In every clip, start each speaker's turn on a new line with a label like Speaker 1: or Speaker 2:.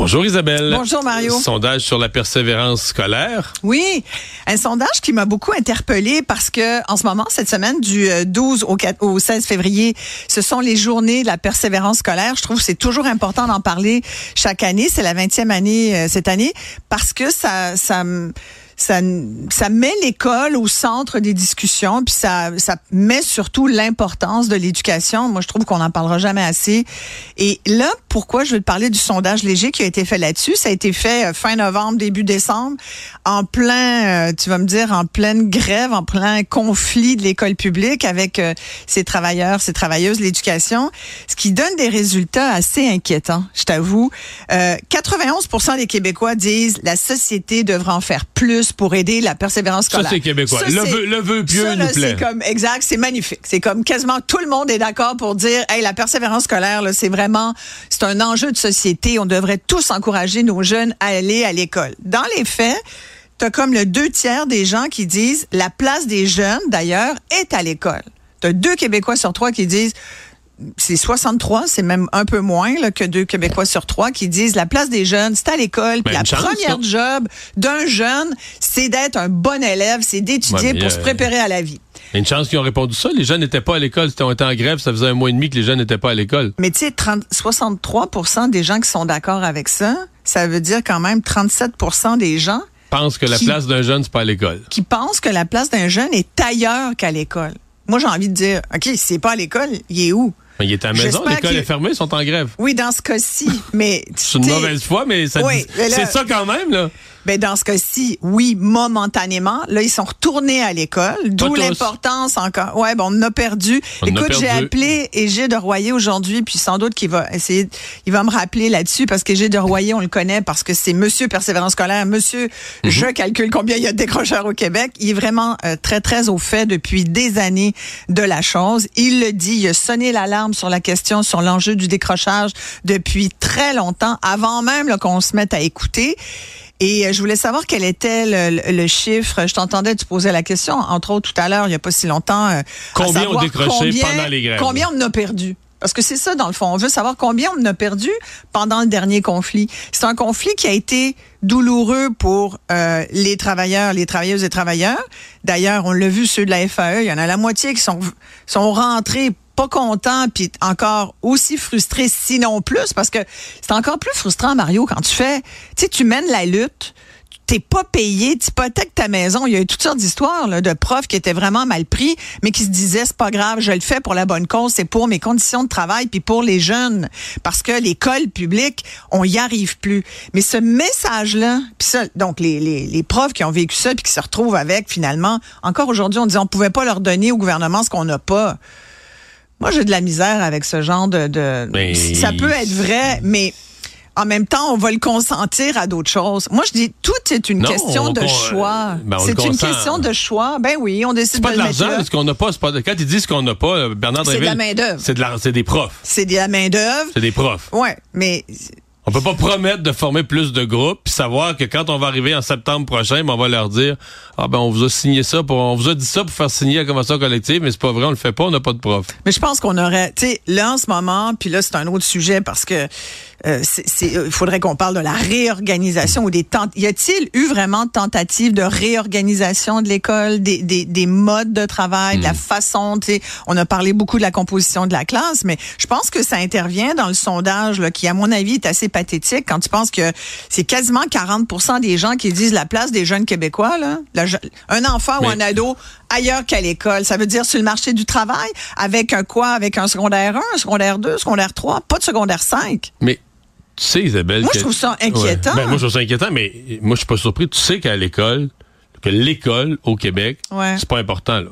Speaker 1: Bonjour Isabelle.
Speaker 2: Bonjour Mario.
Speaker 1: Sondage sur la persévérance scolaire.
Speaker 2: Oui, un sondage qui m'a beaucoup interpellé parce que en ce moment, cette semaine, du 12 au, 4, au 16 février, ce sont les journées de la persévérance scolaire. Je trouve que c'est toujours important d'en parler chaque année. C'est la 20e année euh, cette année parce que ça, ça ça, ça met l'école au centre des discussions, puis ça, ça met surtout l'importance de l'éducation. Moi, je trouve qu'on n'en parlera jamais assez. Et là, pourquoi je veux te parler du sondage léger qui a été fait là-dessus? Ça a été fait euh, fin novembre, début décembre, en plein, euh, tu vas me dire, en pleine grève, en plein conflit de l'école publique avec euh, ses travailleurs, ses travailleuses, l'éducation, ce qui donne des résultats assez inquiétants, je t'avoue. 91% des Québécois disent la société devrait en faire plus pour aider la persévérance scolaire.
Speaker 1: Ça, c'est québécois. le, vœu, le vœu pieux ça, nous plaît.
Speaker 2: C'est comme, exact, c'est magnifique. C'est comme quasiment tout le monde est d'accord pour dire, hey, la persévérance scolaire, c'est vraiment, c'est un enjeu de société. On devrait tous encourager nos jeunes à aller à l'école. Dans les faits, tu as comme le deux tiers des gens qui disent, la place des jeunes, d'ailleurs, est à l'école. Tu as deux Québécois sur trois qui disent, c'est 63, c'est même un peu moins là, que deux Québécois sur trois qui disent la place des jeunes, c'est à l'école. Puis la première job d'un jeune, c'est d'être un bon élève, c'est d'étudier pour se euh, préparer à la vie.
Speaker 1: Il y a une chance qu'ils ont répondu ça. Les jeunes n'étaient pas à l'école. C'était en grève. Ça faisait un mois et demi que les jeunes n'étaient pas à l'école.
Speaker 2: Mais tu sais, 63% des gens qui sont d'accord avec ça, ça veut dire quand même 37% des gens
Speaker 1: pensent que la place d'un jeune, c'est pas à l'école.
Speaker 2: Qui pensent que la place d'un jeune est ailleurs qu'à l'école. Moi, j'ai envie de dire, OK, si c'est pas à l'école, il est où?
Speaker 1: Il est à la maison, l'école est fermée, ils sont en grève.
Speaker 2: Oui, dans ce cas-ci, mais...
Speaker 1: C'est une mauvaise foi, mais c'est ça quand même, là.
Speaker 2: Ben dans ce cas-ci, oui, momentanément. Là, ils sont retournés à l'école, d'où l'importance encore. Ouais, bon, on a perdu. Écoute, j'ai appelé Égide de Royer aujourd'hui, puis sans doute qu'il va essayer, il va me rappeler là-dessus parce qu'Égide de Royer, on le connaît parce que c'est Monsieur persévérance scolaire, Monsieur, mhm. je calcule combien il y a de décrocheurs au Québec. Il est vraiment euh, très très au fait depuis des années de la chose. Il le dit, il a sonné l'alarme sur la question, sur l'enjeu du décrochage depuis très longtemps, avant même qu'on se mette à écouter. Et euh, je voulais savoir quel était le, chiffre. Je t'entendais, tu posais la question, entre autres tout à l'heure, il n'y a pas si longtemps. Euh,
Speaker 1: combien ont décroché pendant les grèves?
Speaker 2: Combien on a perdu? Parce que c'est ça, dans le fond. On veut savoir combien on a perdu pendant le dernier conflit. C'est un conflit qui a été douloureux pour euh, les travailleurs, les travailleuses et travailleurs. D'ailleurs, on l'a vu, ceux de la FAE, il y en a la moitié qui sont, sont rentrés pas contents puis encore aussi frustrés, sinon plus, parce que c'est encore plus frustrant, Mario, quand tu fais, tu sais, tu mènes la lutte, t'es pas payé, tu hypothèques ta maison. Il y a eu toutes sortes d'histoires de profs qui étaient vraiment mal pris, mais qui se disaient c'est pas grave, je le fais pour la bonne cause, c'est pour mes conditions de travail puis pour les jeunes, parce que l'école publique, on y arrive plus. Mais ce message-là, puis ça, donc les, les, les, profs qui ont vécu ça puis qui se retrouvent avec finalement, encore aujourd'hui, on dit on pouvait pas leur donner au gouvernement ce qu'on n'a pas. Moi, j'ai de la misère avec ce genre de. de... Ça peut être vrai, mais en même temps, on va le consentir à d'autres choses. Moi, je dis, tout est une question de choix. Ben, c'est une question de choix. Ben oui, on décide
Speaker 1: de pas de l'argent, ce qu'on n'a pas. Pas quand ils disent qu'on n'a pas, euh, Bernard
Speaker 2: C'est de la main-d'œuvre.
Speaker 1: C'est de des profs.
Speaker 2: C'est de la main-d'œuvre.
Speaker 1: C'est des profs.
Speaker 2: Ouais, mais
Speaker 1: on peut pas promettre de former plus de groupes puis savoir que quand on va arriver en septembre prochain, ben, on va leur dire ah ben on vous a signé ça pour on vous a dit ça pour faire signer la convention collective mais c'est pas vrai, on le fait pas, on n'a pas de profs.
Speaker 2: Mais je pense qu'on aurait tu sais là en ce moment, puis là c'est un autre sujet parce que euh, euh, il faudrait qu'on parle de la réorganisation ou des y a-t-il eu vraiment de tentatives de réorganisation de l'école, des, des, des, modes de travail, de la hmm. façon, tu sais, on a parlé beaucoup de la composition de la classe, mais je pense que ça intervient dans le sondage là, qui à mon avis est assez pathétique quand tu penses que c'est quasiment 40% des gens qui disent la place des jeunes québécois là, un enfant ou un ado ailleurs qu'à l'école, ça veut dire sur le marché du travail avec un quoi? Avec un secondaire 1, un secondaire 2, un secondaire 3, pas de secodaire 5.
Speaker 1: Mais tu sais, Isabelle.
Speaker 2: Moi, je trouve ça inquiétant.
Speaker 1: Ben, moi, je trouve ça inquiétant, mais moi, je suis pas surpris. Tu sais qu'à l'école, que l'école au Québec, c'est pas important, là.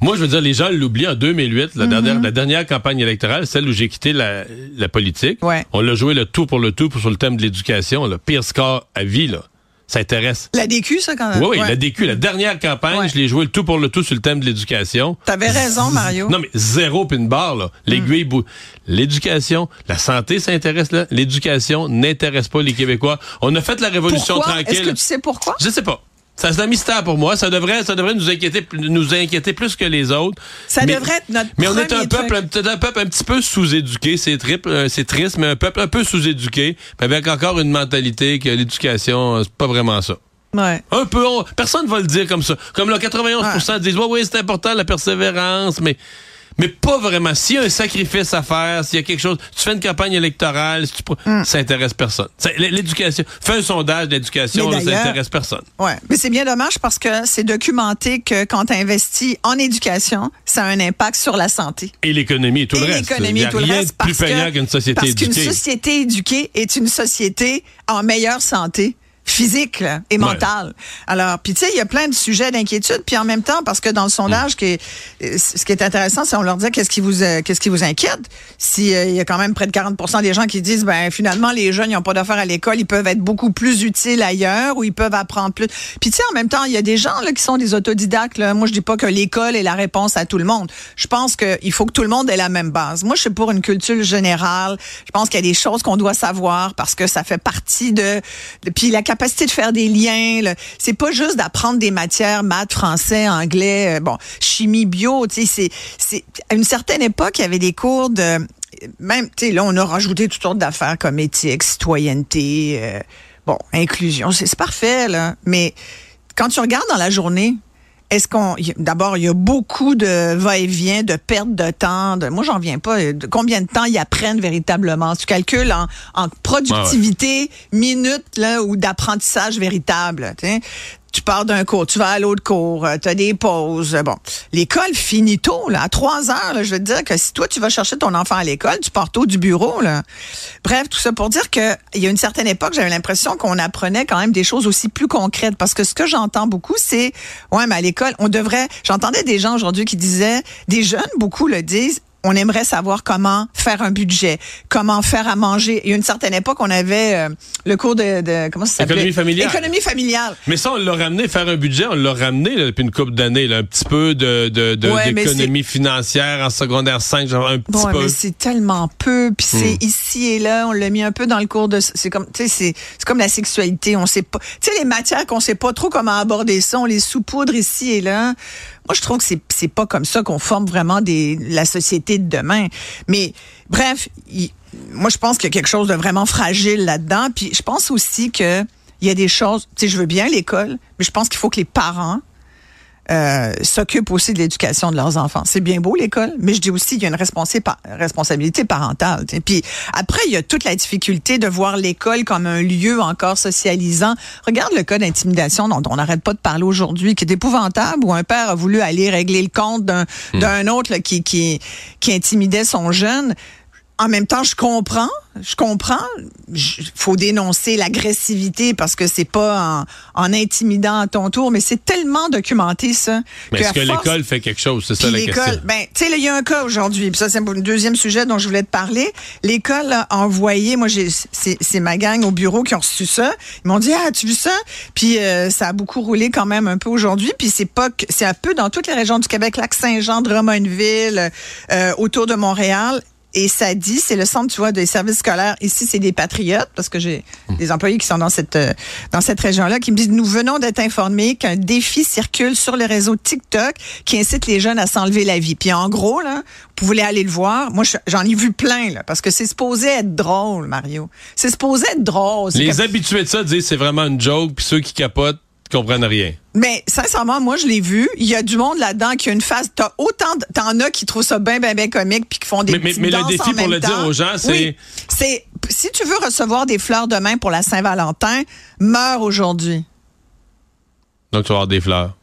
Speaker 1: Moi, je veux dire, les gens l'oublient en 2008, la, dernière, mm-hmm. la dernière campagne électorale, celle où j'ai quitté la, la politique. On l'a joué le tout pour le tout pour, sur le thème de l'éducation, le pire score à vie, là. ça intéresse.
Speaker 2: La DQ, ça, quand même?
Speaker 1: Oui, oui, la DQ, la dernière campagne, je l'ai joué le tout pour le tout sur le thème de l'éducation.
Speaker 2: T'avais raison, Mario.
Speaker 1: Non, mais zéro pin barre, là. L'aiguille, mm. l'éducation, la santé s'intéresse là. L'éducation n'intéresse pas les Québécois. On a fait la révolution tranquille. Est-ce
Speaker 2: que tu sais pourquoi?
Speaker 1: Je sais pas. Ça, c'est un mystère pour moi. Ça devrait, ça devrait nous inquiéter, nous inquiéter plus que les autres.
Speaker 2: Ça devrait être notre
Speaker 1: Mais on est un peuple, un, un, peuple un petit peu sous-éduqué. C'est euh, c'est triste, mais un peuple un peu sous-éduqué, avec encore une mentalité que l'éducation, c'est pas vraiment ça.
Speaker 2: Ouais.
Speaker 1: Un peu, personne va le dire comme ça. Comme le 91% disent, ouais, oui, c'est important la persévérance, mais mais pas vraiment. S'il y a un sacrifice à faire, s'il y a quelque chose, tu fais une campagne électorale, si tu, mm. ça intéresse personne. L'éducation, fais un sondage d'éducation, ça intéresse personne.
Speaker 2: Ouais, mais c'est bien dommage parce que c'est documenté que quand tu investis en éducation, ça a un impact sur la santé.
Speaker 1: Et l'économie et tout le reste.
Speaker 2: L'économie et tout
Speaker 1: le
Speaker 2: reste.
Speaker 1: plus payant qu'une société éduquée.
Speaker 2: Parce qu'une société éduquée est une société en meilleure santé physique et mental. Alors, puis tu sais, il y a plein de sujets d'inquiétude, puis en même temps, parce que dans le sondage, qui ce qui est intéressant, c'est on leur dit qu'est-ce qui vous euh, qu'est-ce qui vous inquiète? Si euh, il y a quand même près de 40% des gens qui disent, ben finalement, les jeunes, ils n'ont pas d'affaires à l'école, ils peuvent être beaucoup plus utiles ailleurs, ou ils peuvent apprendre plus. Puis tu sais, en même temps, il y a des gens là qui sont des autodidactes. Là. Moi, je dis pas que l'école est la réponse à tout le monde. Je pense qu'il faut que tout le monde ait la même base. Moi, je suis pour une culture générale. Je pense qu'il y a des choses qu'on doit savoir parce que ça fait partie de, de puis la capacité de faire des liens. C'est pas juste d'apprendre des matières, maths, français, anglais, euh, bon, chimie, bio. Tu sais, c'est à une certaine époque, il y avait des cours de même, tu sais, là, on a rajouté toutes sortes d'affaires comme éthique, citoyenneté, euh, bon, inclusion. C'est parfait, là. Mais quand tu regardes dans la journée, est-ce qu'on d'abord il y a beaucoup de va-et-vient, de perte de temps. De, moi j'en viens pas. De combien de temps ils apprennent véritablement? Tu calcules en, en productivité minutes là ou d'apprentissage véritable tu pars d'un cours, tu vas à l'autre cours, euh, tu as des pauses. Bon, l'école finit tôt, là, à 3 heures. Je veux dire que si toi, tu vas chercher ton enfant à l'école, tu pars tôt du bureau. Là. Bref, tout ça pour dire qu'il y a une certaine époque, j'avais l'impression qu'on apprenait quand même des choses aussi plus concrètes. Parce que ce que j'entends beaucoup, c'est, ouais, mais à l'école, on devrait... J'entendais des gens aujourd'hui qui disaient, des jeunes, beaucoup le disent, on aimerait savoir comment faire un budget, comment faire à manger. Il y a une certaine époque, on avait euh, le cours de, de comment ça s'appelle
Speaker 1: Économie familiale.
Speaker 2: Économie familiale.
Speaker 1: Mais ça, on l'a ramené faire un budget, on l'a ramené depuis une couple d'années, un petit peu de d'économie financière en secondaire 5, genre un petit
Speaker 2: ouais,
Speaker 1: peu.
Speaker 2: mais c'est tellement peu, puis c'est hmm. ici et là, on l'a mis un peu dans le cours de. C'est comme, tu sais, c'est c'est comme la sexualité, on sait pas. Tu sais, les matières qu'on sait pas trop comment aborder ça, on les saupoudre ici et là. Moi, je trouve que c'est c'est pas comme ça qu'on forme vraiment des la société de demain. Mais bref, moi je pense qu'il y a quelque chose de vraiment fragile là-dedans. Puis je pense aussi que il y a des choses. Tu sais, je veux bien l'école, mais je pense qu'il faut que les parents euh, s'occupent aussi de l'éducation de leurs enfants. C'est bien beau l'école, mais je dis aussi qu'il y a une responsabilité parentale. Puis après, il y a toute la difficulté de voir l'école comme un lieu encore socialisant. Regarde le cas d'intimidation dont on n'arrête pas de parler aujourd'hui, qui est épouvantable, où un père a voulu aller régler le compte d'un hmm. autre qui, qui, qui intimidait son jeune en même temps, je comprends, je comprends. Il faut dénoncer l'agressivité parce que c'est pas en, intimidant à ton tour, mais c'est tellement documenté ça.
Speaker 1: Mais est-ce que l'école fait quelque chose? C'est ça la question.
Speaker 2: Ben, tu sais, il y a un cas aujourd'hui. Ça, c'est un deuxième sujet dont je voulais te parler. L'école a envoyé, moi, j'ai, c'est ma gang au bureau qui ont reçu ça. Ils m'ont dit, ah, as-tu vu ça Puis euh, ça a beaucoup roulé quand même un peu aujourd'hui. Puis c'est pas, c'est un peu dans toutes les régions du Québec, Lac-Saint-Jean, Drummondville, euh, autour de Montréal et ça dit, c'est le centre, tu vois, des services scolaires. Ici, c'est des patriotes, parce que j'ai hum. des employés qui sont dans cette euh, dans cette région-là, qui me disent, nous venons d'être informés qu'un défi circule sur le réseau TikTok qui incite les jeunes à s'enlever la vie. Puis en gros, là, vous voulez aller le voir. Moi, j'en ai vu plein, là, parce que c'est supposé être drôle, Mario. C'est supposé être drôle.
Speaker 1: Les habitués de ça disent c'est vraiment une joke, puis ceux qui capotent comprennent rien.
Speaker 2: Mais sincèrement, moi je l'ai vu. Il y a du monde là-dedans qui a une phase. T'as autant, t'en as qui trouvent ça bien, bien, bien comique puis qui font des.
Speaker 1: Mais, mais, le défi pour le dire aux gens, c'est.
Speaker 2: c'est si tu veux recevoir des fleurs demain pour la Saint-Valentin, meurs aujourd'hui.
Speaker 1: Donc tu vas avoir des fleurs.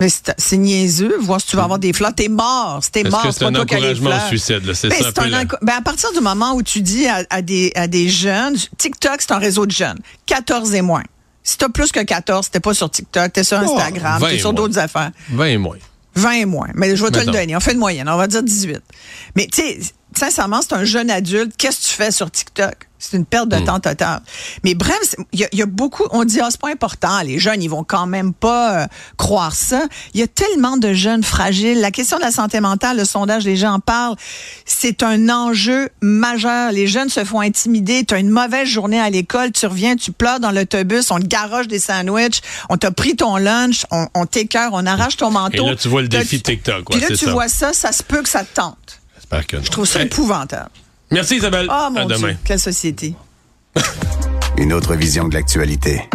Speaker 2: Mais c'est niaiseux. Voir si tu vas avoir des fleurs. T'es mort. T'es mort.
Speaker 1: C'est un encouragement au suicide. C'est ben, ça. Un
Speaker 2: ben, à partir du moment où tu dis à, à, des, à des jeunes, TikTok, c'est un réseau de jeunes. 14 et moins. Si t'as plus que 14, t'es pas sur TikTok, t'es sur oh, Instagram, t'es sur d'autres affaires.
Speaker 1: 20 et moins.
Speaker 2: 20 et moins. Mais je vais te le donner. On fait une moyenne. On va dire 18. Mais tu sais, sincèrement, c'est un jeune adulte. Qu'est-ce que tu fais sur TikTok? C'est une perte de hmm. temps totale. Mais bref, il y, a beaucoup, on dit, ah, c'est pas important, les jeunes, ils vont quand même pas euh, croire ça. Il y a tellement de jeunes fragiles. La question de la santé mentale, le sondage, les gens en parlent, c'est un enjeu majeur. Les jeunes se font intimider. Tu as une mauvaise journée à l'école, tu reviens, tu pleures dans l'autobus, on te garoche des sandwichs, on t'a pris ton lunch, on, on t'écœure, on arrache ton manteau.
Speaker 1: Et là, tu vois le défi TikTok.
Speaker 2: Puis là, tu vois ça, ça se peut que ça te tente. Je trouve ça épouvantable.
Speaker 1: Merci Isabelle.
Speaker 2: Oh mon Dieu, quelle société.
Speaker 3: Une autre vision de l'actualité.